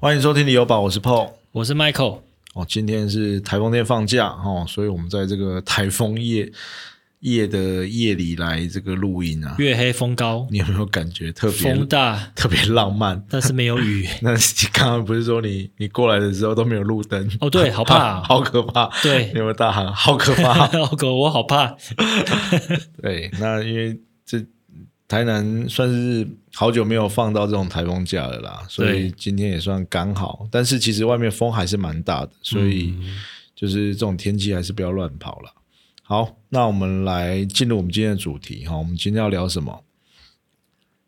欢迎收听旅游宝，我是 Paul。我是 Michael。哦，今天是台风天放假哦，所以我们在这个台风夜夜的夜里来这个录音啊。月黑风高，你有没有感觉特别风大，特别浪漫？但是没有雨。那你刚刚不是说你你过来的时候都没有路灯？哦，对，好怕，好可怕。对，有没有大喊？好可怕，好可，我好怕。对，那因为这台南算是好久没有放到这种台风假了啦，所以今天也算刚好。但是其实外面风还是蛮大的，所以就是这种天气还是不要乱跑了。好，那我们来进入我们今天的主题哈。我们今天要聊什么？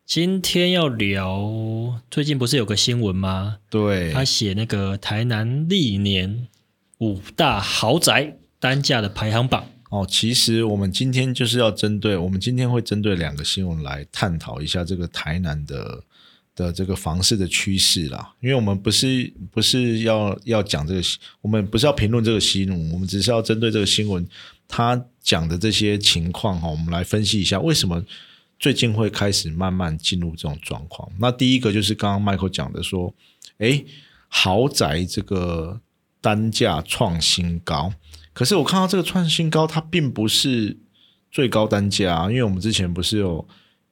今天要聊最近不是有个新闻吗？对，他写那个台南历年五大豪宅单价的排行榜。哦，其实我们今天就是要针对，我们今天会针对两个新闻来探讨一下这个台南的的这个房市的趋势啦。因为我们不是不是要要讲这个，我们不是要评论这个新闻，我们只是要针对这个新闻。他讲的这些情况哈，我们来分析一下为什么最近会开始慢慢进入这种状况。那第一个就是刚刚 Michael 讲的说，哎，豪宅这个单价创新高，可是我看到这个创新高，它并不是最高单价，因为我们之前不是有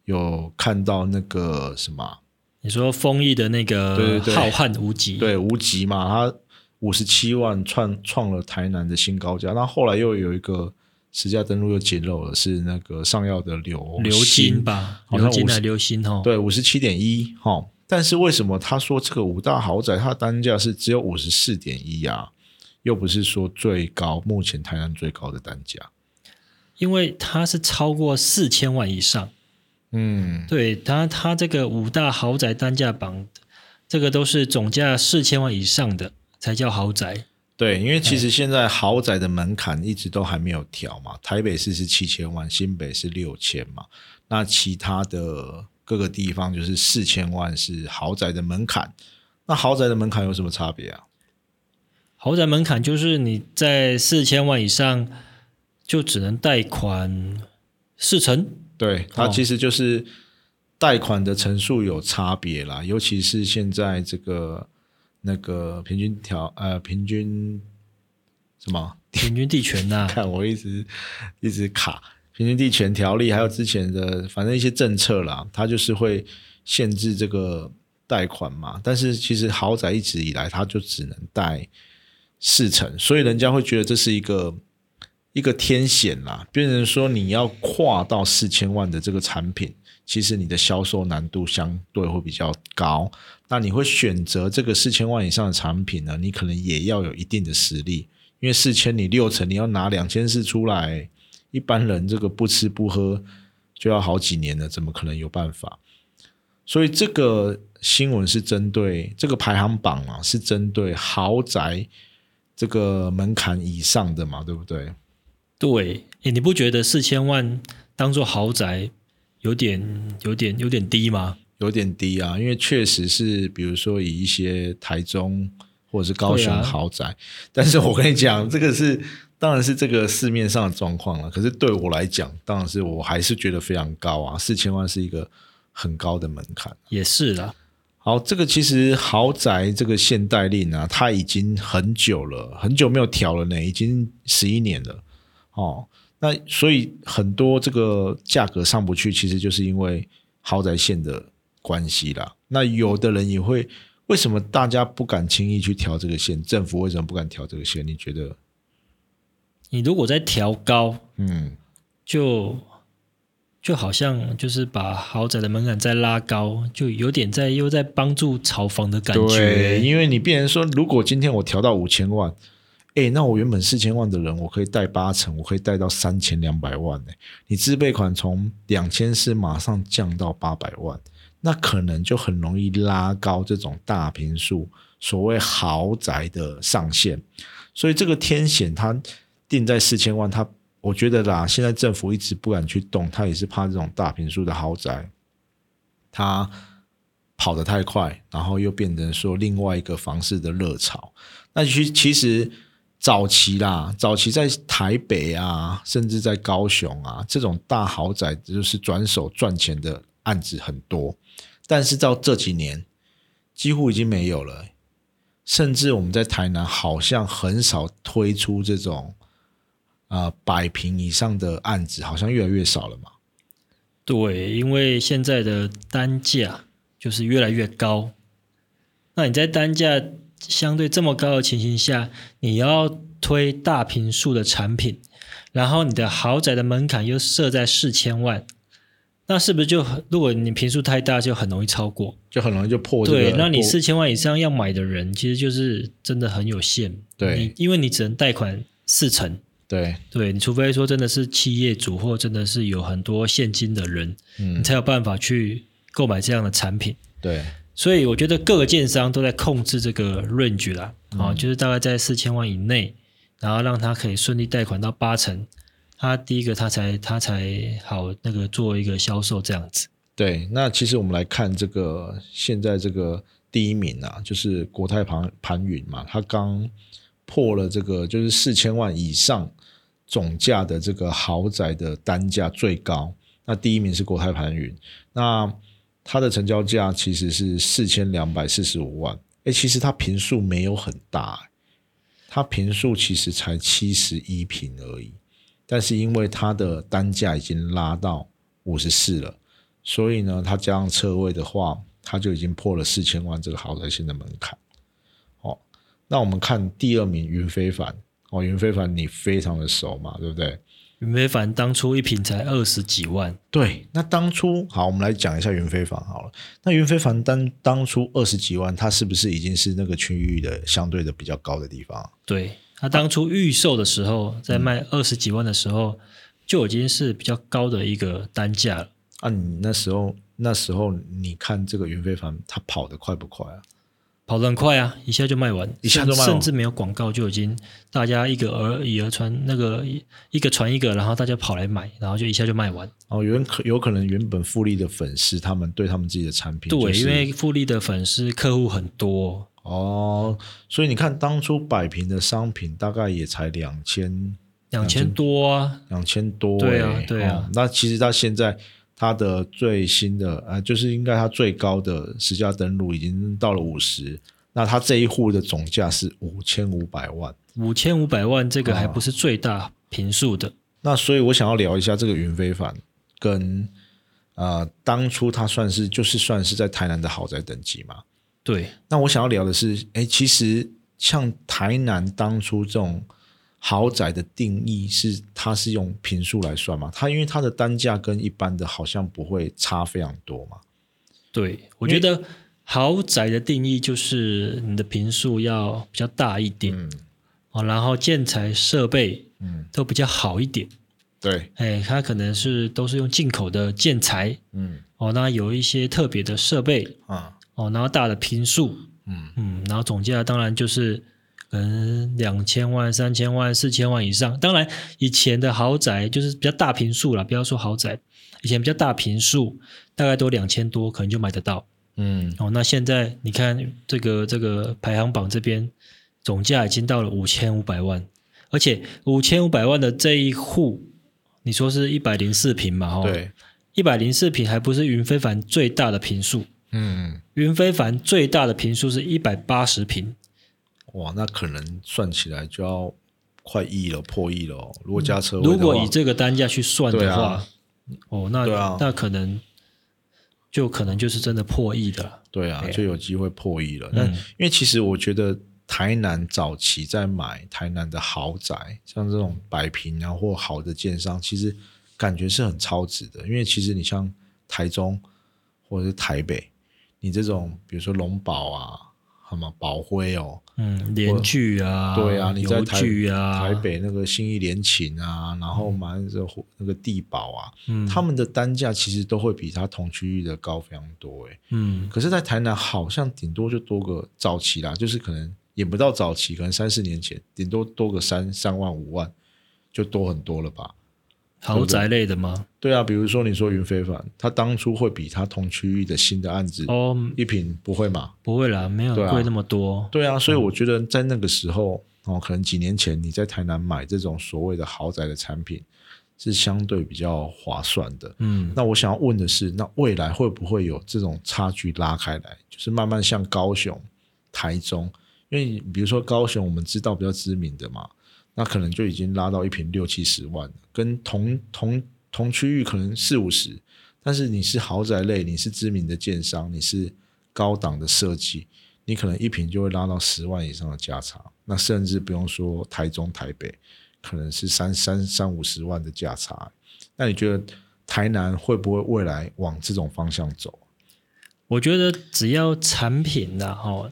有看到那个什么，你说丰益的那个浩瀚无极，对无极嘛，它。五十七万创创了台南的新高价，那后来又有一个实价登录又揭露了，是那个上药的流流金吧？流金的流星哦，对，五十七点一哈。但是为什么他说这个五大豪宅它的单价是只有五十四点一啊？又不是说最高，目前台湾最高的单价，因为它是超过四千万以上。嗯，对，它它这个五大豪宅单价榜，这个都是总价四千万以上的。才叫豪宅，对，因为其实现在豪宅的门槛一直都还没有调嘛。台北市是七千万，新北是六千嘛，那其他的各个地方就是四千万是豪宅的门槛。那豪宅的门槛有什么差别啊？豪宅门槛就是你在四千万以上就只能贷款四成，对，它其实就是贷款的层数有差别啦，尤其是现在这个。那个平均条呃，平均什么？平均地权呐？看我一直一直卡平均地权条例，还有之前的反正一些政策啦，它就是会限制这个贷款嘛。但是其实豪宅一直以来，它就只能贷四成，所以人家会觉得这是一个一个天险啦。变成说你要跨到四千万的这个产品。其实你的销售难度相对会比较高，那你会选择这个四千万以上的产品呢？你可能也要有一定的实力，因为四千你六成你要拿两千四出来，一般人这个不吃不喝就要好几年了，怎么可能有办法？所以这个新闻是针对这个排行榜啊，是针对豪宅这个门槛以上的嘛，对不对？对，诶，你不觉得四千万当做豪宅？有点有点有点低吗？有点低啊，因为确实是，比如说以一些台中或者是高雄豪宅，但是我跟你讲，这个是当然是这个市面上的状况了。可是对我来讲，当然是我还是觉得非常高啊，四千万是一个很高的门槛。也是啦。好，这个其实豪宅这个限贷令啊，它已经很久了，很久没有调了呢，已经十一年了哦。那所以很多这个价格上不去，其实就是因为豪宅线的关系啦。那有的人也会，为什么大家不敢轻易去调这个线？政府为什么不敢调这个线？你觉得？你如果在调高，嗯，就就好像就是把豪宅的门槛再拉高，就有点在又在帮助炒房的感觉。对，因为你变成说，如果今天我调到五千万。哎，那我原本四千万的人，我可以贷八成，我可以贷到三千两百万呢。你自备款从两千四马上降到八百万，那可能就很容易拉高这种大平数所谓豪宅的上限。所以这个天险它定在四千万，它我觉得啦，现在政府一直不敢去动，他也是怕这种大平数的豪宅，它跑得太快，然后又变成说另外一个房市的热潮。那其其实。早期啦，早期在台北啊，甚至在高雄啊，这种大豪宅就是转手赚钱的案子很多。但是到这几年，几乎已经没有了。甚至我们在台南好像很少推出这种啊百平以上的案子，好像越来越少了嘛。对，因为现在的单价就是越来越高，那你在单价相对这么高的情形下，你要推大平数的产品，然后你的豪宅的门槛又设在四千万，那是不是就很如果你平数太大，就很容易超过？就很容易就破这个。对，那你四千万以上要买的人，其实就是真的很有限。对你因为你只能贷款四成。对，对你除非说真的是企业主或真的是有很多现金的人，嗯你，才有办法去购买这样的产品。对，所以我觉得各个建商都在控制这个 range 啦，嗯啊、就是大概在四千万以内，然后让他可以顺利贷款到八成，他第一个他才他才好那个做一个销售这样子。对，那其实我们来看这个现在这个第一名啊，就是国泰盘盘云嘛，他刚破了这个就是四千万以上总价的这个豪宅的单价最高。那第一名是国泰盘云，那它的成交价其实是四千两百四十五万。诶，其实它平数没有很大、它平数其实才七十一平而已，但是因为它的单价已经拉到五十四了。所以呢，它加上车位的话，它就已经破了四千万这个豪宅线的门槛。哦，那我们看第二名云非凡，哦，云非凡你非常的熟嘛，对不对？云非凡当初一瓶才二十几万，对，那当初好，我们来讲一下云非凡好了。那云非凡当当初二十几万，它是不是已经是那个区域的相对的比较高的地方？对它当初预售的时候，在卖二十几万的时候，就已经是比较高的一个单价了。啊，你那时候那时候你看这个云非凡，它跑得快不快啊？跑得很快啊，一下就卖完，一下就卖完。甚甚至没有广告就已经大家一个而以讹传，那个一一个传一个，然后大家跑来买，然后就一下就卖完。哦，有人可有可能原本富利的粉丝，他们对他们自己的产品、对，就是，因为富利的粉丝客户很多，哦，所以你看，当初百平的商品大概也才两千两千多啊，两千多、欸，对啊对啊。哦那其实它现在它的最新的呃，就是应该它最高的实价登录已经到了五十，那它这一户的总价是五千五百万。五千五百万这个还哦不是最大平数的。那所以我想要聊一下这个云非凡跟呃当初它算是就是算是在台南的豪宅等级嘛。对，那我想要聊的是，哎，其实像台南当初这种豪宅的定义是，它是用平数来算嘛？它因为它的单价跟一般的好像不会差非常多嘛。对，我觉得豪宅的定义就是你的平数要比较大一点、嗯哦，然后建材设备嗯，都比较好一点。对，哎，它可能是都是用进口的建材嗯哦，那有一些特别的设备啊，哦，然后大的平数，嗯嗯，然后总价当然就是可能两千万、三千万、四千万以上。当然，以前的豪宅就是比较大平数啦，不要说豪宅，以前比较大平数，大概都两千多，可能就买得到。嗯哦，那现在你看这个这个排行榜这边，总价已经到了五千五百万，而且五千五百万的这一户，你说是一百零四平嘛？哦，，对，一百零四平还不是云非凡最大的平数，嗯，云非凡最大的平数是一百八十平。哇，那可能算起来就要快亿了，破亿了哦。如果加车如果以这个单价去算的话，啊哦，那、那可能就可能就是真的破亿的了。对啊，就有机会破亿了。嗯那、因为其实我觉得台南早期在买台南的豪宅，像这种百平啊或好的建商，其实感觉是很超值的。因为其实你像台中或者是台北，你这种比如说龙宝啊，什么宝辉哦，嗯，联聚啊，对啊，你在邮台啊，台北那个新义联勤啊，然后买那个那个地保啊，嗯，他们的单价其实都会比它同区域的高非常多诶。嗯可是，在台南好像顶多就多个早期啦，就是可能也不到早期，可能三四年前，顶多多个三三万五万，就多很多了吧？豪宅类的吗？对啊，比如说你说云非凡，他当初会比他同区域的新的案子、哦，一平不会嘛？不会啦，没有贵那么多。对啊，所以我觉得在那个时候哦，可能几年前你在台南买这种所谓的豪宅的产品是相对比较划算的。嗯，那我想要问的是，那未来会不会有这种差距拉开来，就是慢慢像高雄、台中因为比如说高雄，我们知道比较知名的嘛，那可能就已经拉到一平六七十万，跟同同同区域可能四五十，但是你是豪宅类，你是知名的建商，你是高档的设计，你可能一平就会拉到十万以上的价差，那甚至不用说台中、台北，可能是三三三五十万的价差。那你觉得台南会不会未来往这种方向走？我觉得只要产品的哈，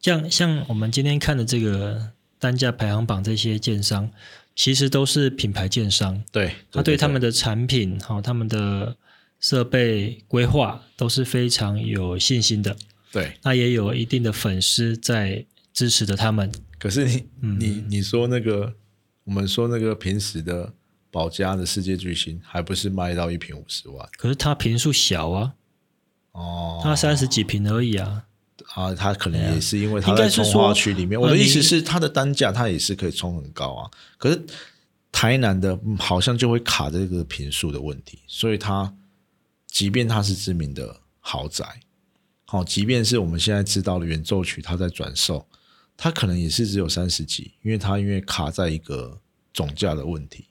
像像我们今天看的这个单价排行榜，这些建商其实都是品牌建商，对，他对他们的产品好，他们的设备规划都是非常有信心的。对，那也有一定的粉丝在支持着他们。可是你你你说那个，我们说那个平时的保家的世界巨星，还不是卖到一瓶五十万？可是他平数小啊，哦，他三十几瓶而已啊。啊，他可能也是因为它应该是在从化说区里面。呃我的意思是，他的单价他也是可以冲很高啊。可是台南的嗯好像就会卡这个平数的问题，所以它即便它是知名的豪宅，好、即便是我们现在知道的圆奏曲，它在转售，它可能也是只有三十几，因为它因为卡在一个总价的问题，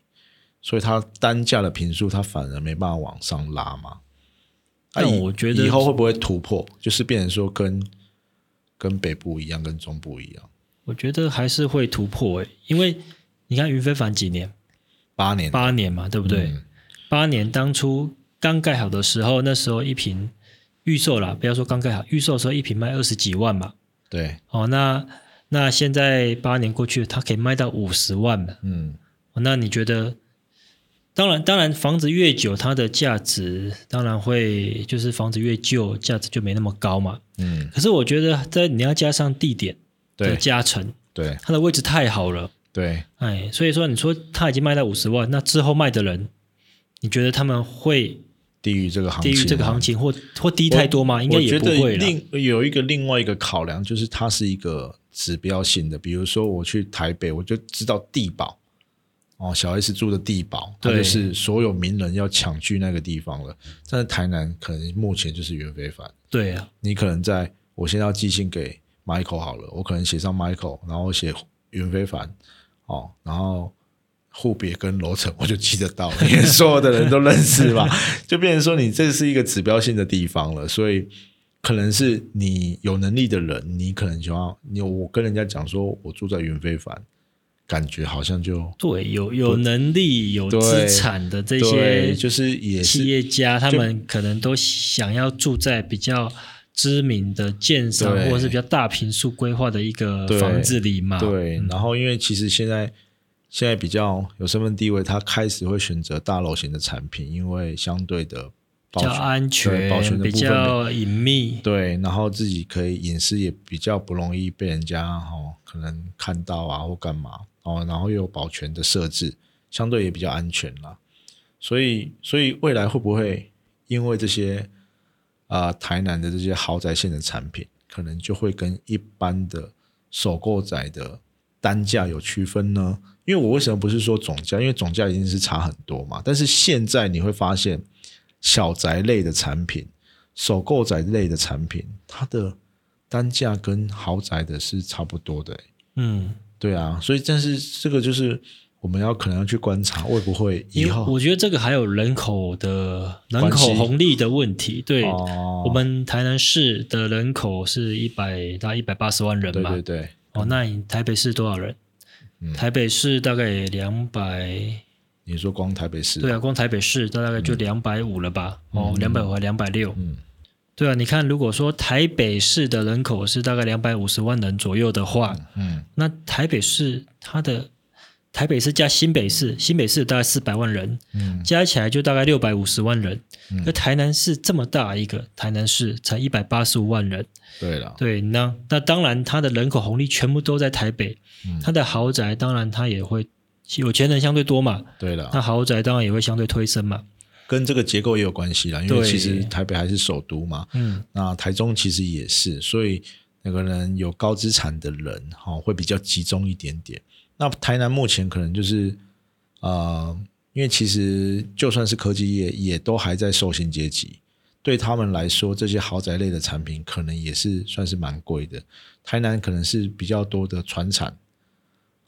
所以它单价的平数它反而没办法往上拉嘛。但以我觉得以后会不会突破，就是变成说跟跟北部一样，跟中部一样，我觉得还是会突破诶，因为你看云非凡几年，八年八年嘛，对不对？嗯八年当初刚盖好的时候，那时候一瓶预售啦，不要说刚盖好，预售的时候一瓶卖二十几万嘛。对，哦，那那现在八年过去，它可以卖到五十万了。嗯，哦那你觉得？当然，当然，房子越久，它的价值当然会就是房子越旧，价值就没那么高嘛。嗯，可是我觉得，在你要加上地点的加成，对。它的位置太好了，对，哎，所以说你说它已经卖到五十万，那之后卖的人，你觉得他们会低于这个行情，低于这个行情或或低太多吗？应该也不会另有一个另外一个考量，就是它是一个指标性的，比如说我去台北，我就知道地堡哦，小 S 住的地堡，它对。就是所有名人要抢去那个地方了。但是台南可能目前就是袁非凡，对啊，你可能在我现在要寄信给 Michael 好了，我可能写上 Michael，然后写袁非凡哦，然后户别跟楼层我就记得到了，因为 所有的人都认识嘛，就变成说你这是一个指标性的地方了，所以可能是你有能力的人，你可能就要你我跟人家讲说我住在云非凡，感觉好像就对，有有能力、有资产的这，些就是也企业家，他们可能都想要住在比较知名的建商或者是比较大平数规划的一个房子里嘛。对，然后因为其实现在现在比较有身份地位，他开始会选择大楼型的产品，因为相对的比较安全，比保全的部分较隐秘。对，然后自己可以隐私也比较不容易被人家哦可能看到啊或干嘛哦，然后又有保全的设置，相对也比较安全啦。所以所以未来会不会因为这些啊、台南的这些豪宅线的产品，可能就会跟一般的首购宅的单价有区分呢？因为我为什么不是说总价？因为总价一定是差很多嘛。但是现在你会发现，小宅类的产品、首购宅类的产品，它的单价跟豪宅的是差不多的、嗯，对啊，所以但是这个就是我们要可能要去观察，会不会以后我觉得这个还有人口的人口红利的问题。对，哦，我们台南市的人口是一百大概一百八十万人嘛。对对对，哦，那你台北市多少人？嗯台北市大概两百，你说光台北市，对啊，光台北市大概就两百五了吧？哦，两百五还两百六。嗯，对啊，你看，如果说台北市的人口是大概两百五十万人左右的话，嗯那台北市它的台北市加新北市，新北市大概四百万人，嗯加起来就大概六百五十万人。嗯台南市这么大一个，台南市才一百八十五万人。对了，对，那那当然，它的人口红利全部都在台北，嗯它的豪宅当然它也会有钱人相对多嘛，对了，那豪宅当然也会相对推升嘛。跟这个结构也有关系啦，因为其实台北还是首都嘛，嗯，那台中其实也是，所以那个人有高资产的人哈、哦、会比较集中一点点。那台南目前可能就是呃，因为其实就算是科技业，也都还在受薪阶级。对他们来说，这些豪宅类的产品可能也是算是蛮贵的。台南可能是比较多的船产，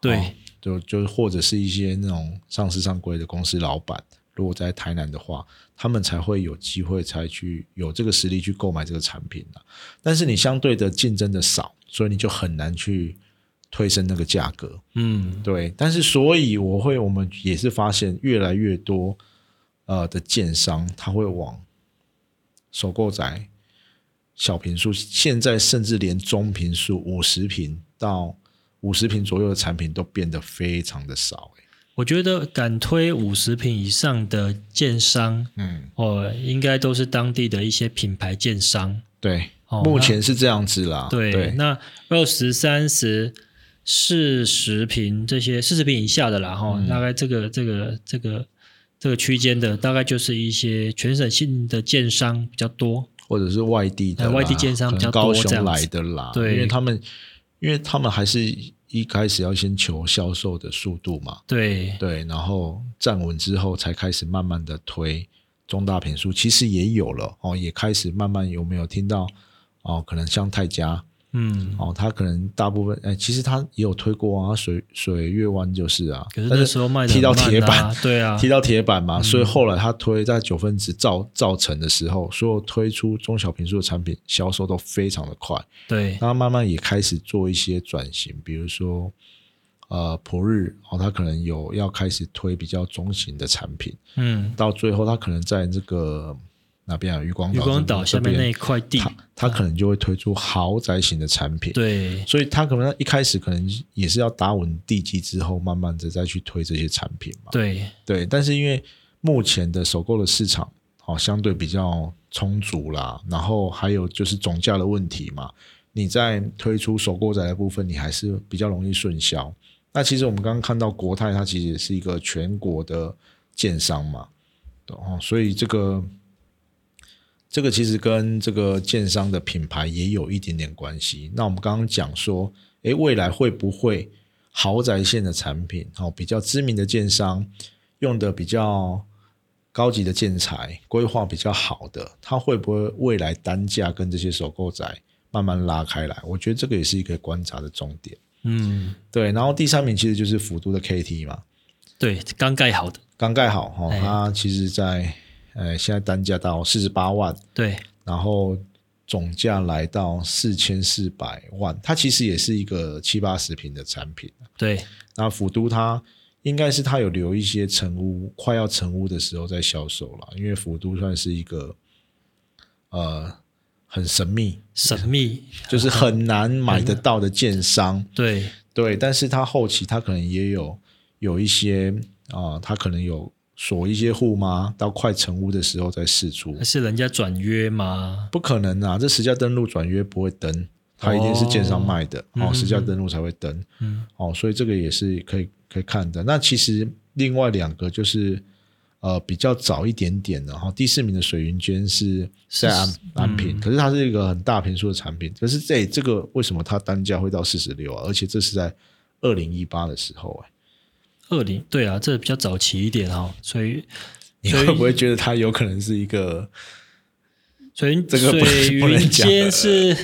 对，哦就就或者是一些那种上市上柜的公司老板，如果在台南的话，他们才会有机会才去有这个实力去购买这个产品的。但是你相对的竞争的少，所以你就很难去推升那个价格。嗯，对，但是所以我会，我们也是发现越来越多呃的建商，他会往首购宅、小平数，现在甚至连中平数五十平到五十平左右的产品都变得非常的少、欸。我觉得敢推五十平以上的建商，嗯，哦，应该都是当地的一些品牌建商。对，哦目前是这样子啦。对，对，那二十三十、四十平这些四十平以下的啦，哈、嗯大概这个这个这个这个区间的，大概就是一些全省性的建商比较多。或者是外地的、呃外地建商比较多这样来的啦，对因为他们因为他们还是一开始要先求销售的速度嘛，对，对，然后站稳之后才开始慢慢的推中大品数，其实也有了哦，也开始慢慢有没有听到哦？可能像泰家嗯，哦，他可能大部分哎，其实他也有推过啊，水水月湾就是啊，可是那时候卖的踢到铁板，对啊，踢到铁板嘛，所以后来他推在九分值造造成的时候，所有推出中小平数的产品销售都非常的快，对，他慢慢也开始做一些转型，比如说呃普日哦，他可能有要开始推比较中型的产品，嗯，到最后他可能在这个哪边啊渔光渔光这岛下面那一块地，他他可能就会推出豪宅型的产品，对，所以它可能一开始可能也是要打稳地基之后，慢慢的再去推这些产品嘛。对，对，但是因为目前的首购的市场哦相对比较充足啦，然后还有就是总价的问题嘛，你在推出首购宅的部分，你还是比较容易顺销。那其实我们刚刚看到国泰，它其实也是一个全国的建商嘛，哦，所以这个这个其实跟这个建商的品牌也有一点点关系。那我们刚刚讲说，诶，未来会不会豪宅线的产品，哦，比较知名的建商用的比较高级的建材，规划比较好的，它会不会未来单价跟这些首购宅慢慢拉开来？我觉得这个也是一个观察的重点。嗯，对，然后第三名其实就是府都的 KT 嘛，对，刚盖好的，刚盖好哈、它其实在呃现在单价到四十八万，对，然后总价来到四千四百万，它其实也是一个七八十平的产品。对，那府都它应该是它有留一些成屋，快要成屋的时候再销售了，因为府都算是一个呃很神秘，神秘，就是很难买得到的建商。对，对，但是它后期它可能也有有一些啊、它可能有锁一些户吗？到快成屋的时候再试出，是人家转约吗？不可能啊！这实价登录转约不会登，它一定是建商卖的哦，实价登录才会登。嗯，哦，所以这个也是可以可以看的。那其实另外两个就是呃比较早一点点的哈，第四名的水云间是在安安平，可是它是一个很大平数的产品。可是这这个为什么它单价会到四十六啊？而且这是在二零一八的时候哎、二零，对啊，这比较早期一点哦、所以你所以会不会觉得它有可能是一个所以这个不能水不能云讲间是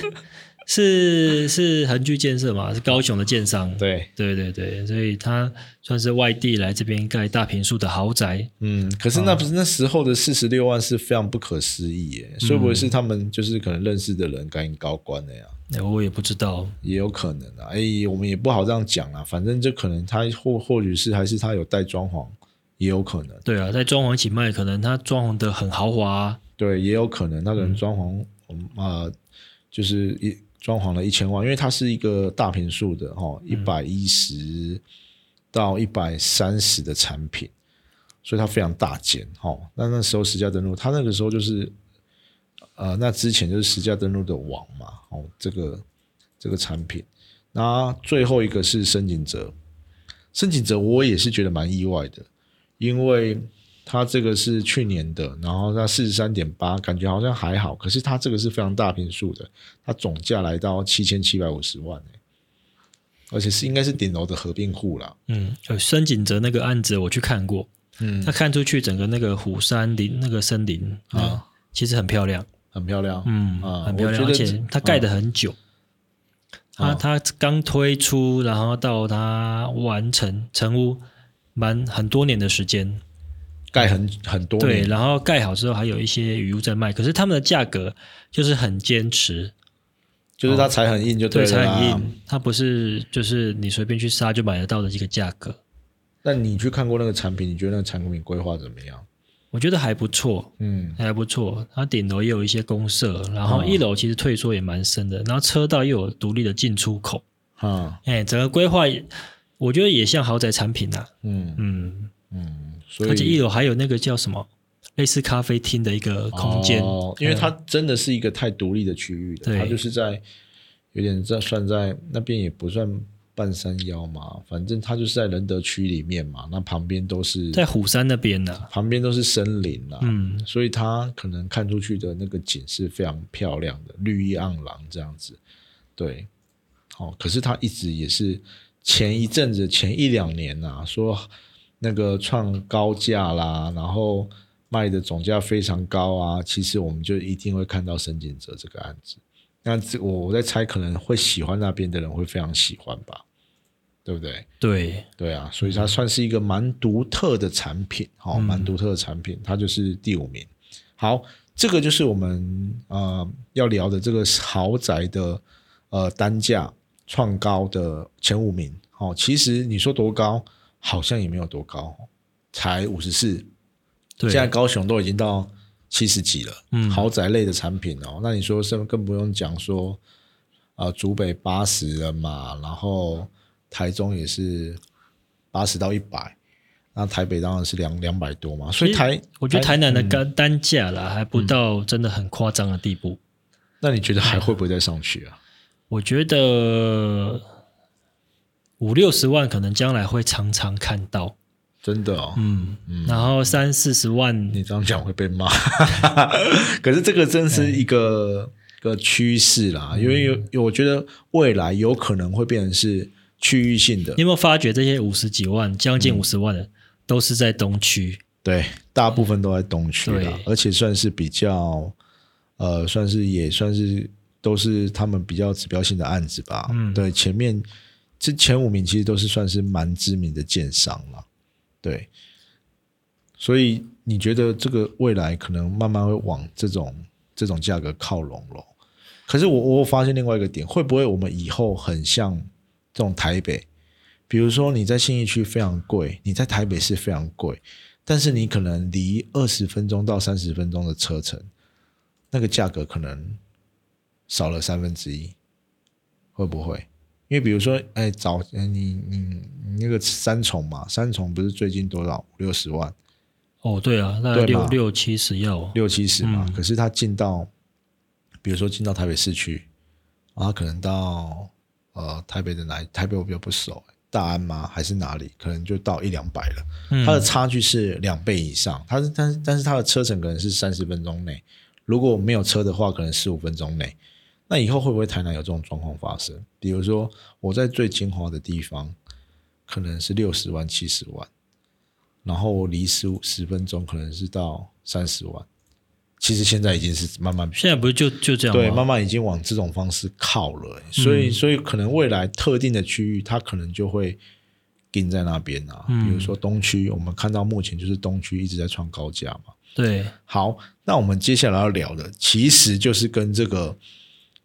是是恒居建设嘛，是高雄的建商。对？对对对，所以他算是外地来这边盖大平数的豪宅。嗯，可是那不是那时候的四十六万是非常不可思议耶，会不会是他们就是可能认识的人赶紧高官的呀？那我也不知道，也有可能啊，哎，我们也不好这样讲啊，反正就可能他或或许是还是他有带装潢，也有可能，对啊，在装潢一起卖，可能他装潢的很豪华啊、对，也有可能那个人装潢，嗯啊、就是一装潢了一千万，因为它是一个大平数的哦，一百一十到一百三十的产品，所以它非常大件哦。那那时候实价登录，它那个时候就是，呃，那之前就是实价登录的网嘛，哦，这个这个产品。那最后一个是申请者，申请者我也是觉得蛮意外的，因为它这个是去年的，然后它四十三点八，感觉好像还好，可是它这个是非常大平数的，它总价来到七千七百五十万、欸、而且是应该是顶楼的合并户啦。嗯，呃深井泽那个案子我去看过，嗯他看出去整个那个虎山林那个森林啊，其实很漂亮，很漂亮。嗯，啊很漂亮，而且它盖的很久。它啊它刚推出，然后到它完成成屋，蛮很多年的时间。盖很很多对，然后盖好之后还有一些雨屋在卖，可是他们的价格就是很坚持，就是它才很硬就对，了啦。才很硬，它不是就是你随便去杀就买得到的一个价格。那你去看过那个产品，你觉得那个产品规划怎么样？我觉得还不错，嗯，还不错。它顶楼也有一些公社，然后哦一楼其实退缩也蛮深的，然后车道又有独立的进出口，哈，哎，整个规划我觉得也像豪宅产品呐、嗯。嗯，嗯，所以而且一楼还有那个叫什么类似咖啡厅的一个空间，哦，因为它真的是一个太独立的区域了，对。它就是在有点在算在那边也不算半山腰嘛，反正它就是在仁德区里面嘛，那旁边都是在虎山那边呢、旁边都是森林啦，嗯，所以它可能看出去的那个景是非常漂亮的，绿意盎然这样子。对，哦、可是它一直也是前一阵子前一两年啊，说那个创高价啦，然后卖的总价非常高啊，其实我们就一定会看到深井泽这个案子。那这我我在猜，可能会喜欢那边的人会非常喜欢吧，对不对？对，对啊，所以它算是一个蛮独特的产品，好、嗯蛮独特的产品，它就是第五名。好，这个就是我们呃要聊的这个豪宅的呃单价创高的前五名。哦、其实你说多高，好像也没有多高，才五十四。对，现在高雄都已经到七十几了，嗯豪宅类的产品哦，那你说是更不用讲说，呃，竹北八十了嘛，然后台中也是八十到一百，那台北当然是两两百多嘛，所以台我觉得台南的嗯单单价啦，还不到真的很夸张的地步。那你觉得还会不会再上去啊？我觉得五六十万可能将来会常常看到，真的哦，嗯，然后三四十万，你这样讲会被骂，可是这个真是一个个趋势啦，因为我觉得未来有可能会变成是区域性的。你，有没有发觉这些五十几万、将嗯。近五十万的都是在东区？对，大部分都在东区啦，而且算是比较，呃，算是也算是都是他们比较指标性的案子吧。嗯。对，前面这前五名其实都是算是蛮知名的建商了。对，所以你觉得这个未来可能慢慢会往这种这种价格靠拢咯？可是我我发现另外一个点，会不会我们以后很像这种台北？比如说你在信义区非常贵，你在台北市非常贵，但是你可能离二十分钟到三十分钟的车程，那个价格可能少了三分之一，会不会？因为比如说，哎，早呃你你你那个三重嘛，三重不是最近多少五六十万，哦，对啊，大概对六六七十要哦，六七十嘛，嗯可是他进到，比如说进到台北市区，啊可能到呃台北的哪？台北我比较不熟，大安吗？还是哪里？可能就到一两百了。嗯它的差距是两倍以上，它是但是但是它的车程可能是三十分钟内，如果没有车的话，可能十五分钟内。那以后会不会台南有这种状况发生？比如说我在最精华的地方，可能是六十万、七十万，然后我离十五十分钟可能是到三十万。其实现在已经是慢慢现在不是就就这样对，慢慢已经往这种方式靠了、欸所以所以可能未来特定的区域，它可能就会定在那边啊。嗯比如说东区，我们看到目前就是东区一直在创高价嘛。对，好，那我们接下来要聊的，其实就是跟这个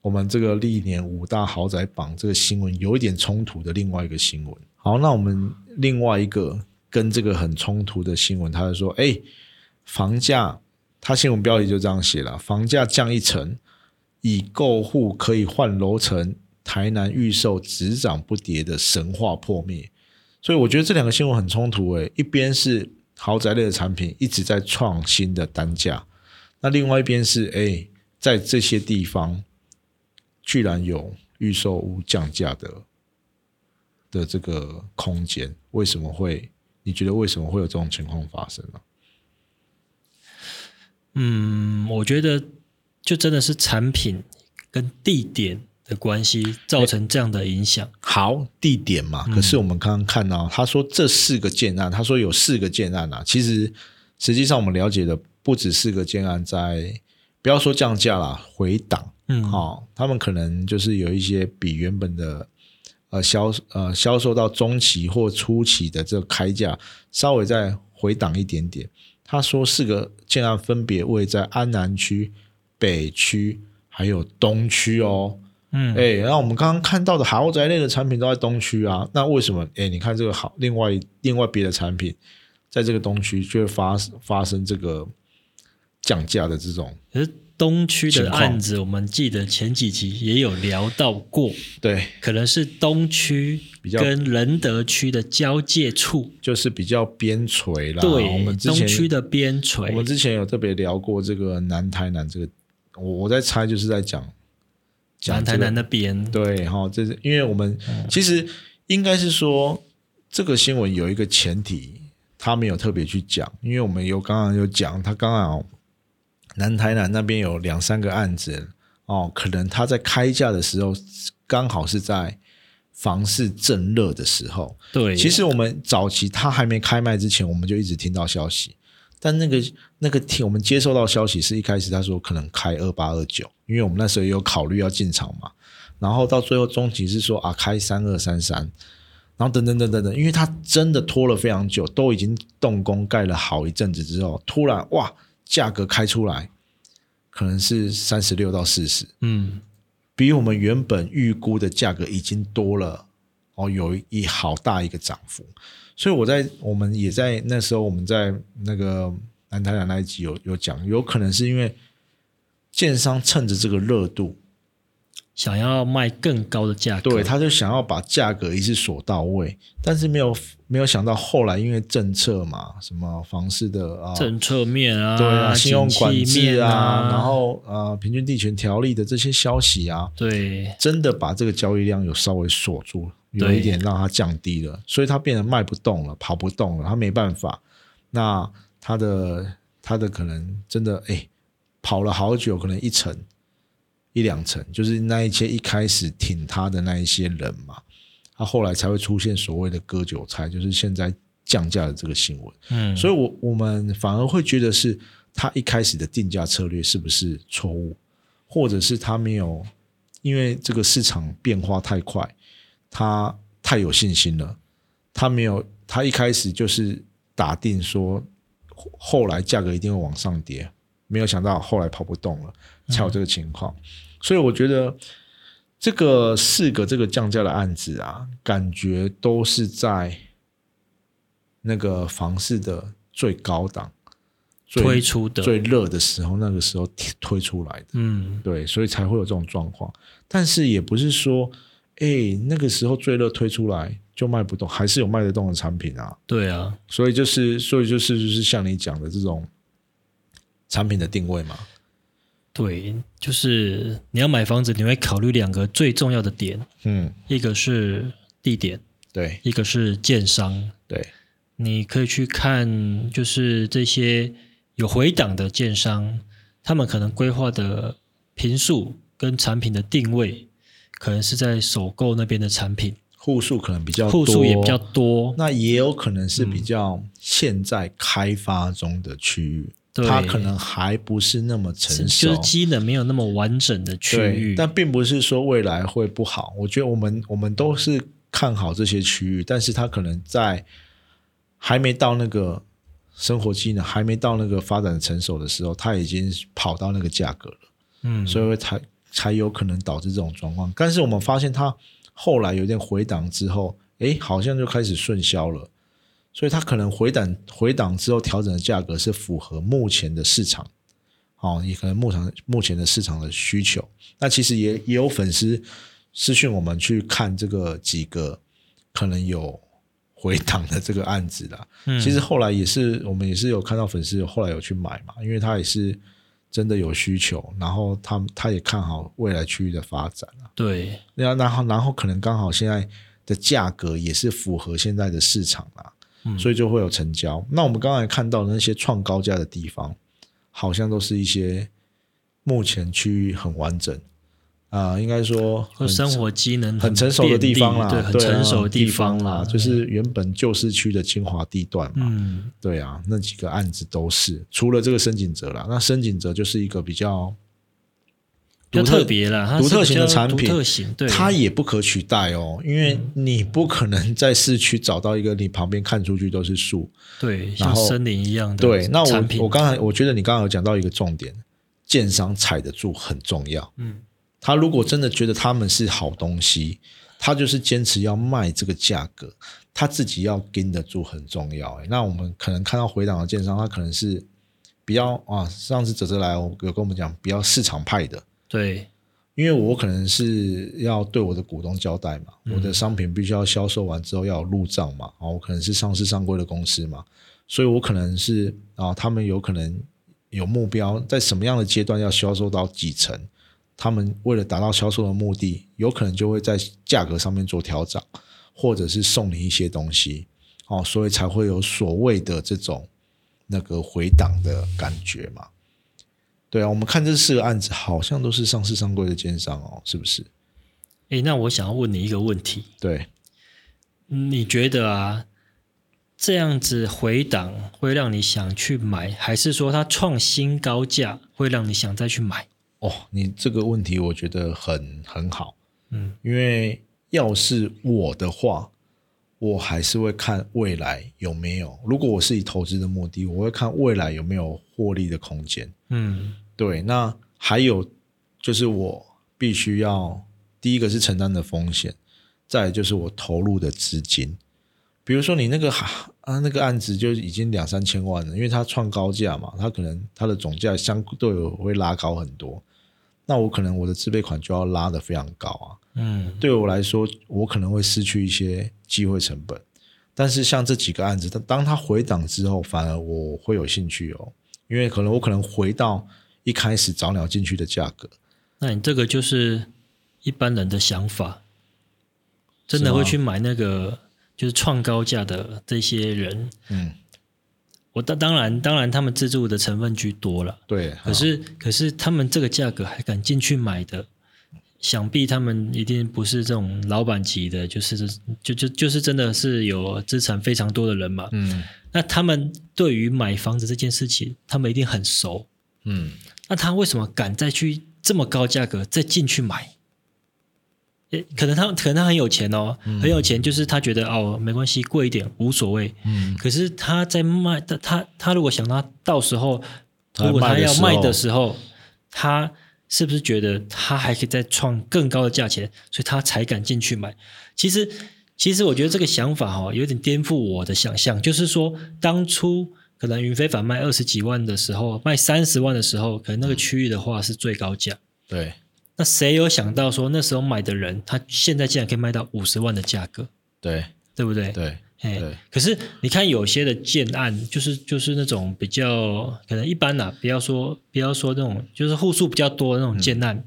我们这个历年五大豪宅榜这个新闻有一点冲突的另外一个新闻。好，那我们另外一个跟这个很冲突的新闻，他就说，哎，房价，他新闻标题就这样写了，房价降一成，以购户可以换楼层，台南预售只涨不跌的神话破灭。所以我觉得这两个新闻很冲突诶，一边是豪宅类的产品一直在创新的单价，那另外一边是哎，在这些地方居然有预售屋降价的的这个空间，为什么会？你觉得为什么会有这种情况发生呢、嗯，我觉得就真的是产品跟地点的关系造成这样的影响。好，地点嘛，可是我们刚刚看到，他说这四个建案，他说有四个建案啊，其实实际上我们了解的不止四个建案在不要说降价啦，回档，嗯，哦，他们可能就是有一些比原本的呃销呃销售到中期或初期的这个开价稍微再回档一点点。他说四个建案分别位在安南区、北区还有东区哦。嗯，哎，然后我们刚刚看到的豪宅类的产品都在东区啊，那为什么？哎，你看这个好，另外另外别的产品在这个东区就会发发生这个降价的这种，可是东区的案子，我们记得前几集也有聊到过，对，可能是东区跟仁德区的交界处，就是比较边陲啦。对，我们之前东区的边陲，我们之前有特别聊过这个南台南这个，我我在猜就是在讲南台南那边，对哈，这是因为我们其实应该是说这个新闻有一个前提，他没有特别去讲，因为我们有刚刚有讲，他刚好南台南那边有两三个案子哦，可能他在开价的时候刚好是在房市正热的时候，对，其实我们早期他还没开卖之前，我们就一直听到消息，但那个那个听我们接收到消息是一开始他说可能开二八二九，因为我们那时候也有考虑要进场嘛，然后到最后终极是说啊开三二三三，然后等等等等等，因为他真的拖了非常久，都已经动工盖了好一阵子之后，突然哇价格开出来，可能是三十六到四十，嗯，比我们原本预估的价格已经多了哦，有一好大一个涨幅。所以我在我们也在那时候我们在那个南台南那一集有有讲，有可能是因为建商趁着这个热度，想要卖更高的价格，对，他就想要把价格一次锁到位，但是没有没有想到后来因为政策嘛，什么房市的啊。政策面啊，对啊，信用管制面啊，然后呃，平均地权条例的这些消息啊，对真的把这个交易量有稍微锁住，有一点让它降低了，所以它变得卖不动了，跑不动了，它没办法。那它的它的可能真的哎，跑了好久，可能一层一两层，就是那一些一开始挺他的那一些人嘛，他后来才会出现所谓的割韭菜，就是现在降价的这个新闻。嗯，所以我我们反而会觉得是他一开始的定价策略是不是错误，或者是他没有因为这个市场变化太快，他太有信心了，他没有他一开始就是打定说后后来价格一定会往上跌，没有想到后来跑不动了，才有这个情况。所以我觉得这个四个这个降价的案子啊，感觉都是在那个房市的最高档、最推出的，最热的时候，那个时候推推出来的，嗯，对，所以才会有这种状况。但是也不是说，哎，那个时候最热推出来就卖不动，还是有卖得动的产品啊。对啊，所以就是，所以就是，就是像你讲的这种产品的定位嘛。对，就是你要买房子，你会考虑两个最重要的点，嗯，一个是地点，对。一个是建商。对，你可以去看，就是这些有回档的建商，他们可能规划的平数跟产品的定位，可能是在首购那边的产品，户数可能比较户数也比较多。那也有可能是比较现在开发中的区域，对它可能还不是那么成熟，就是机能没有那么完整的区对域，，但并不是说未来会不好。我觉得我们我们都是看好这些区域，但是它可能在还没到那个生活机能还没到那个发展成熟的时候，它已经跑到那个价格了，嗯，所以才才有可能导致这种状况。但是我们发现它后来有点回档之后，诶，好像就开始顺销了。所以它可能回档回档之后调整的价格是符合目前的市场，哦，也可能目前目前的市场的需求。那其实也也有粉丝私讯我们去看这个几个可能有回档的这个案子啦。嗯其实后来也是我们也是有看到粉丝后来有去买嘛，因为他也是真的有需求，然后他他也看好未来区域的发展啊。对，然后然后然后可能刚好现在的价格也是符合现在的市场啦，嗯所以就会有成交。那我们刚才看到的那些创高价的地方，好像都是一些目前区域很完整，啊、应该说生活机能很成熟的地方啦，对，很成熟的地方啦，就是原本旧市区的精华地段嘛。嗯，对啊，那几个案子都是，除了这个深井泽啦，那深井泽就是一个比较独特特别了，它独特型的产品独特型，对，它也不可取代哦，因为你不可能 在市区找到一个你旁边看出去都是树。对然后像森林一样的对，那我我刚才我觉得你刚刚有讲到一个重点，建商踩得住很重要。嗯，他如果真的觉得他们是好东西，他就是坚持要卖这个价格，他自己要跟得住很重要。诶那我们可能看到回档的建商，他可能是比较啊，上次哲哲来有跟我们讲比较市场派的，对因为我可能是要对我的股东交代嘛，我的商品必须要销售完之后要有入账嘛，啊，我可能是上市上柜的公司嘛，所以我可能是啊，他们有可能有目标，在什么样的阶段要销售到几成，他们为了达到销售的目的，有可能就会在价格上面做调整，或者是送你一些东西，哦，所以才会有所谓的这种那个回档的感觉嘛。对啊，我们看这四个案子，好像都是上市上柜的奸商哦，是不是？诶，那我想要问你一个问题，对，你觉得啊，这样子回档会让你想去买，还是说它创新高价会让你想再去买？哦，你这个问题我觉得很很好，嗯，因为要是我的话，我还是会看未来有没有。如果我是以投资的目的，我会看未来有没有获利的空间。嗯对，那还有就是我必须要第一个是承担的风险，再来就是我投入的资金。比如说你那个啊那个案子就已经两三千万了，因为它创高价嘛，它可能它的总价相对会拉高很多。那我可能我的自备款就要拉得非常高啊。嗯对我来说，我可能会失去一些机会成本。但是像这几个案子，当当它回档之后，反而我会有兴趣哦，因为可能我可能回到一开始早鸟进去的价格。那你这个就是一般人的想法，真的会去买那个就是创高价的这些人。嗯，我当当然当然他们自助的成分居多了，对。可是可是他们这个价格还敢进去买的，想必他们一定不是这种老板级的，就是就就就是真的是有资产非常多的人嘛。嗯那他们对于买房子这件事情，他们一定很熟。嗯，那他为什么敢再去这么高价格再进去买？诶，可能他可能他很有钱哦，很有钱，就是他觉得哦没关系，贵一点无所谓。嗯，可是他在卖，他他他如果想他到时候，如果他要卖的时候，他是不是觉得他还可以再创更高的价钱，所以他才敢进去买？其实，其实我觉得这个想法哈、哦，有点颠覆我的想象，就是说当初可能云非凡卖二十几万的时候，卖三十万的时候，可能那个区域的话是最高价。对那谁有想到说那时候买的人，他现在竟然可以卖到五十万的价格，对对不对？对哎，可是你看有些的建案，就是就是那种比较可能一般啦，不要说不要说那种就是户数比较多的那种建案，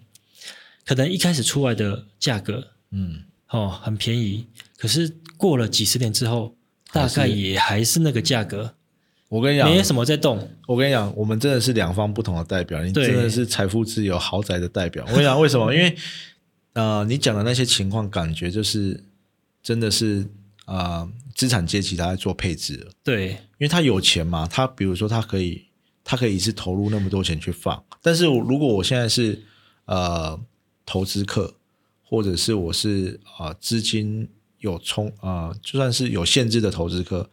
可能一开始出来的价格嗯，哦很便宜，可是过了几十年之后，大概也还是那个价格，我跟你讲，没什么在动。我跟你讲，我们真的是两方不同的代表，你对真的是财富自由豪宅的代表。我跟你讲，为什么？因为呃，你讲的那些情况，感觉就是真的是啊、呃资产阶级他在做配置了，对，因为他有钱嘛，他比如说他可以，他可以一次投入那么多钱去放。但是我如果我现在是呃投资客，或者是我是啊、呃资金有充啊、呃就算是有限制的投资客，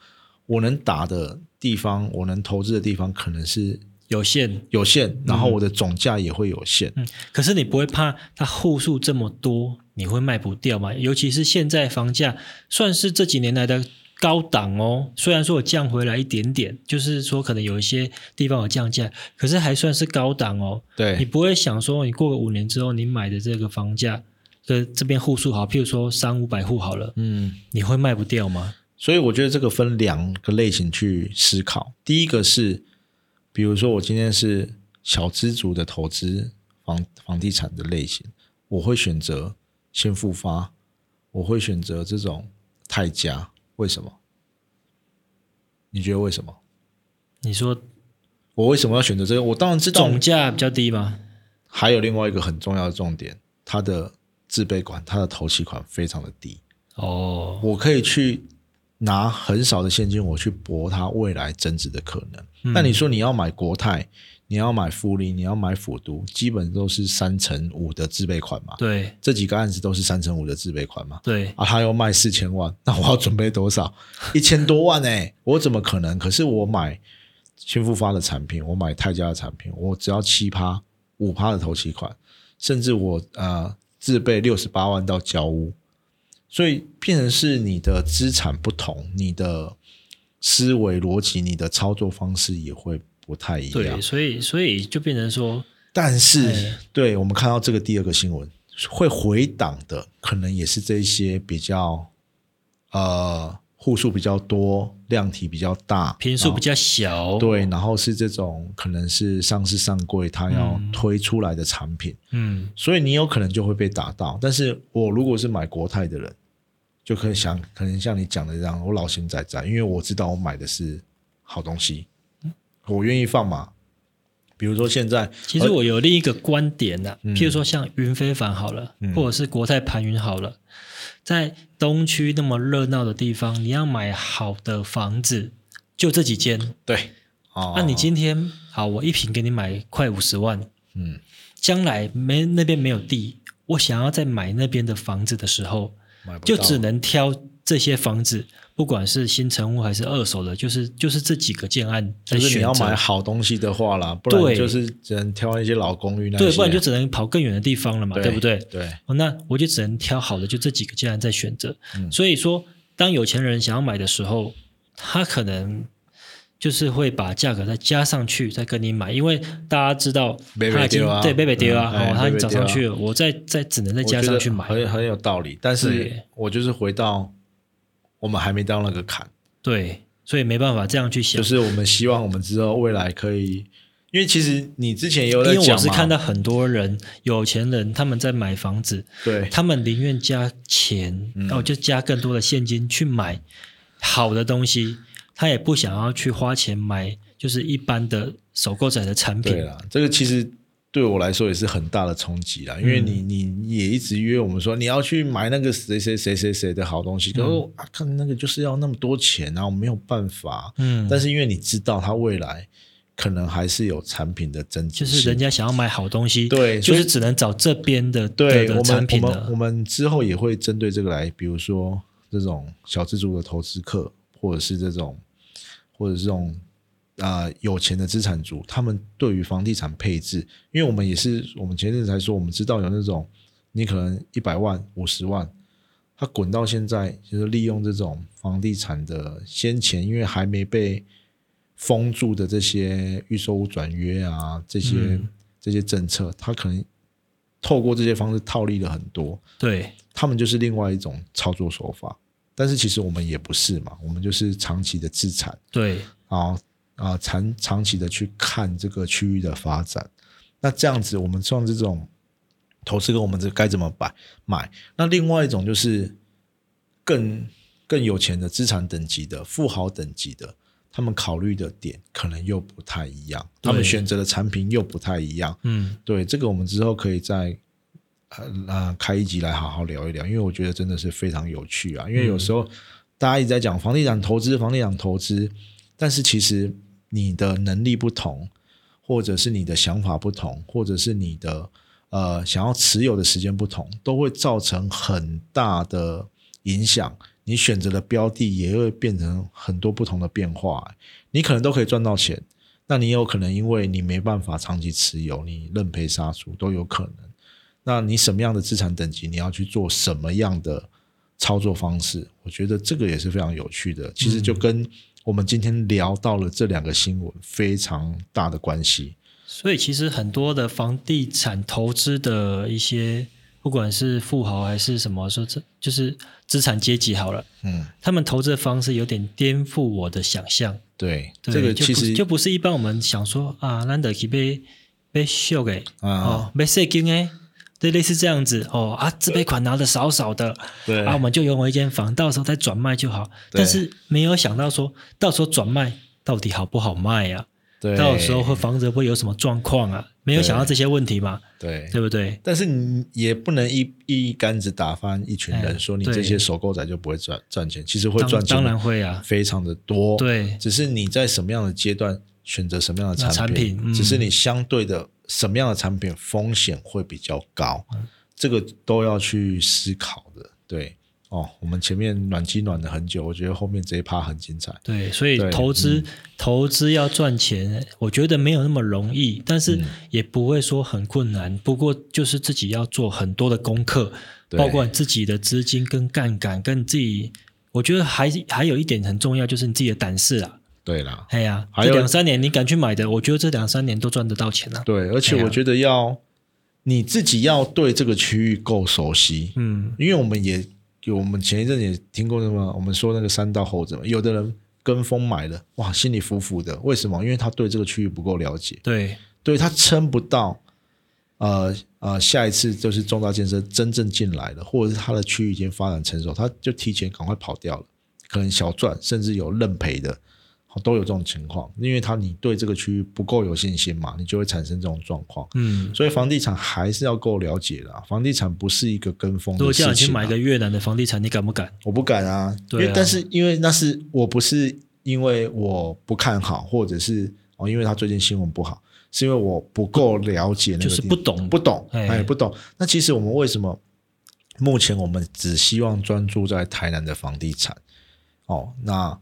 我能打的地方，我能投资的地方可能是有限。有限，然后我的总价也会有限。嗯，可是你不会怕它户数这么多，你会卖不掉吗？尤其是现在房价算是这几年来的高档哦，虽然说我降回来一点点，就是说可能有一些地方有降价，可是还算是高档哦。对你，不会想说，你过个五年之后，你买的这个房价，的，这边户数好，譬如说三五百户好了，嗯，你会卖不掉吗？所以我觉得这个分两个类型去思考。第一个是，比如说我今天是小资族的投资房房地产的类型，我会选择先复发，我会选择这种泰加。为什么？你觉得为什么？你说我为什么要选择这个？我当然知道总价比较低吗？还有另外一个很重要的重点，它的自备款、它的头期款非常的低，哦，我可以去拿很少的现金，我去搏它未来增值的可能。嗯那你说你要买国泰，你要买富力，你要买辅都，基本都是三成五的自备款嘛。对这几个案子都是三成五的自备款嘛。对，啊，他要卖四千万，那我要准备多少？一千多万哎、我怎么可能？可是我买新复发的产品，我买泰家的产品，我只要七趴、五趴的头期款，甚至我呃自备六十八万到交屋，所以变成是你的资产不同，你的思维逻辑、你的操作方式也会不太一样对，。所以所以就变成说，但是哎，对我们看到这个第二个新闻，会回档的，可能也是这一些比较呃户数比较多、量体比较大、频数比较小，对，然后是这种可能是上市上柜，它要推出来的产品，嗯，所以你有可能就会被打到。但是我如果是买国泰的人，就可以想，可能像你讲的这样，我老心在在，因为我知道我买的是好东西，我愿意放嘛。比如说现在，其实我有另一个观点呐、嗯。譬如说像云非凡好了，或者是国泰盘云好了，在东区那么热闹的地方，你要买好的房子，就这几间。对，哦那、你今天好，我一平给你买快五十万，嗯，将来没那边没有地，我想要再买那边的房子的时候，就只能挑这些房子，不管是新成屋还是二手的，就是就是这几个建案在就是你要买好东西的话啦，不然就是只能挑一些老公寓那些，对，不然就只能跑更远的地方了嘛，对不对？对，哦，那我就只能挑好的，就这几个建案在选择。嗯所以说，当有钱人想要买的时候，他可能就是会把价格再加上去，再跟你买，因为大家知道他已经对贝贝丢啊，他已经涨上去了，我再再只能再加上去买。很很有道理。但是我就是回到我们还没到那个坎，对，所以没办法这样去想就。是我们希望我们之后未来可以，因为其实你之前也有因为在讲嘛，我是看到很多人，有钱人他们在买房子，对他们宁愿加钱，嗯哦，就加更多的现金去买好的东西，他也不想要去花钱买就是一般的首购仔的产品。对啦，这个其实对我来说也是很大的冲击啦，因为你嗯你你也一直约我们说你要去买那个谁谁谁谁谁的好东西，可是我啊看那个就是要那么多钱啊，我没有办法。嗯，但是因为你知道他未来可能还是有产品的增值，就是人家想要买好东西，对就是只能找这边的对我们产品了。我们我们之后也会针对这个来，比如说这种小资族的投资客，或者是这种或者是这种啊、呃有钱的资产族，他们对于房地产配置，因为我们也是我们前阵子才说，我们知道有那种你可能一百万、五十万，他滚到现在，就是利用这种房地产的先前因为还没被封住的这些预售屋转约啊，这些、嗯。这些政策，他可能透过这些方式套利了很多，对。他们就是另外一种操作手法。但是其实我们也不是嘛，我们就是长期的资产，对啊啊长长期的去看这个区域的发展。那这样子，我们像这种投资跟我们这该怎么摆买？那另外一种就是更更有钱的资产等级的富豪等级的，他们考虑的点可能又不太一样，他们选择的产品又不太一样。嗯对，这个我们之后可以再呃呃开一集来好好聊一聊，因为我觉得真的是非常有趣啊。因为有时候大家一直在讲房地产投资，房地产投资，但是其实你的能力不同，或者是你的想法不同，或者是你的呃想要持有的时间不同，都会造成很大的影响。你选择的标的也会变成很多不同的变化，你可能都可以赚到钱，那你有可能因为你没办法长期持有，你认赔杀出都有可能。那你什么样的资产等级，你要去做什么样的操作方式？我觉得这个也是非常有趣的。其实就跟我们今天聊到了这两个新闻非常大的关系。所以其实很多的房地产投资的一些，不管是富豪还是什么，说这就是资产阶级好了，嗯，他们投资的方式有点颠覆我的想象。对，对这个就不其实就不是一般我们想说啊，难得去被被秀给啊，哦，被税金哎，对，类似这样子哦啊，自备款拿的少少的对啊，我们就拥有一间房，到时候再转卖就好。但是没有想到说，到时候转卖到底好不好卖呀、对，到时候会房子会有什么状况啊？没有想到这些问题嘛，对。对不对？但是你也不能一一竿子打翻一群人，说你这些首购仔就不会赚赚钱，其实会当赚钱，当然会啊，非常的多。，对只是你在什么样的阶段选择什么样的产产品嗯只是你相对的什么样的产品风险会比较高，嗯这个都要去思考的。对，哦，我们前面暖机暖了很久，我觉得后面这一趴很精彩。对，所以投资、投资要赚钱，我觉得没有那么容易，但嗯是也不会说很困难。不过就是自己要做很多的功课，包括你自己的资金跟杠杆，跟自己，我觉得还还有一点很重要，就是你自己的胆识啊。对啦，哎呀，这两三年你敢去买的，我觉得这两三年都赚得到钱啊。对，而且我觉得要你自己要对这个区域够熟悉，嗯，因为我们也有我们前一阵也听过什么，我们说那个三道猴子嘛，有的人跟风买了，哇，心里服服的，为什么？因为他对这个区域不够了解，对，对他撑不到，呃呃，下一次就是重大建设真正进来了，或者是他的区域已经发展成熟，他就提前赶快跑掉了，可能小赚，甚至有认赔的，好都有这种情况，因为他你对这个区域不够有信心嘛，你就会产生这种状况。嗯，所以房地产还是要够了解的啊、房地产不是一个跟风如果的事情、啊。叫你去买一个越南的房地产，你敢不敢？我不敢啊，对啊因为但是因为那是我不是因为我不看好，或者是哦，因为他最近新闻不好，是因为我不够了解那个就是不懂不懂，哎哎，不懂。那其实我们为什么目前我们只希望专注在台南的房地产？哦，那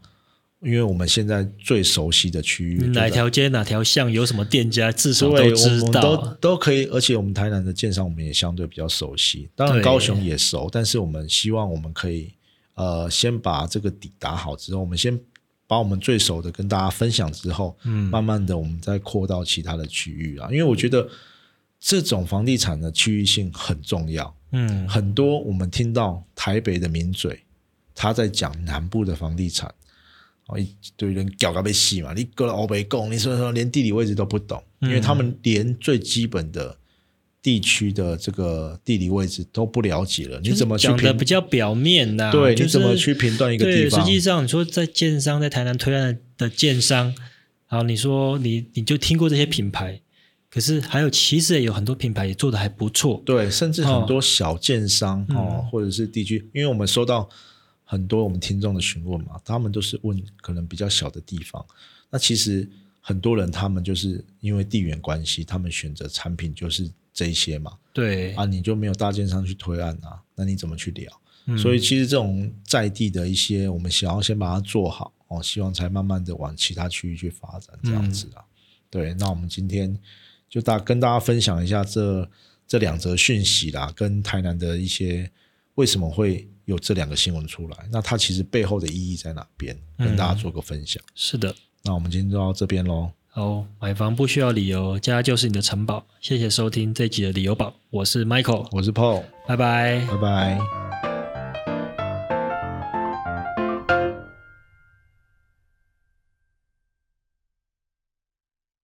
因为我们现在最熟悉的区域哪条街哪条巷有什么店家，至少，都知道。啊。都可以，而且我们台南的建商我们也相对比较熟悉，当然高雄也熟，但是我们希望我们可以呃先把这个底打好之后，我们先把我们最熟的跟大家分享之后，嗯。慢慢的我们再扩到其他的区域啊，因为我觉得这种房地产的区域性很重要，嗯，很多我们听到台北的名嘴他在讲南部的房地产。哦，一堆人搞个被戏嘛，你搁了欧北贡，你说说连地理位置都不懂，因为他们连最基本的地区的这个地理位置都不了解了，你怎么讲的比？较表面呐、对，就是你怎么去评断一个地对，方？实际上你说在建商在台南推案的建商，好，你说你你就听过这些品牌，可是还有其实也有很多品牌也做的还不错，对，甚至很多小建商嗯。哦，或者是地区，因为我们收到很多我们听众的询问嘛，他们都是问可能比较小的地方。那其实很多人他们就是因为地缘关系，他们选择产品就是这一些嘛。对，啊，你就没有大建商去推案啊，那你怎么去聊？嗯所以其实这种在地的一些，我们想要先把它做好哦，希望才慢慢的往其他区域去发展，这样子啊。对，那我们今天就大跟大家分享一下这这两则讯息啦，跟台南的一些为什么会有这两个新闻出来，那它其实背后的意义在哪边，跟大家做个分享。是的。那我们今天就到这边喽，好，买房不需要理由，家就是你的城堡。谢谢收听这集的理由宝，我是 Michael，我是 Paul，拜拜。拜拜。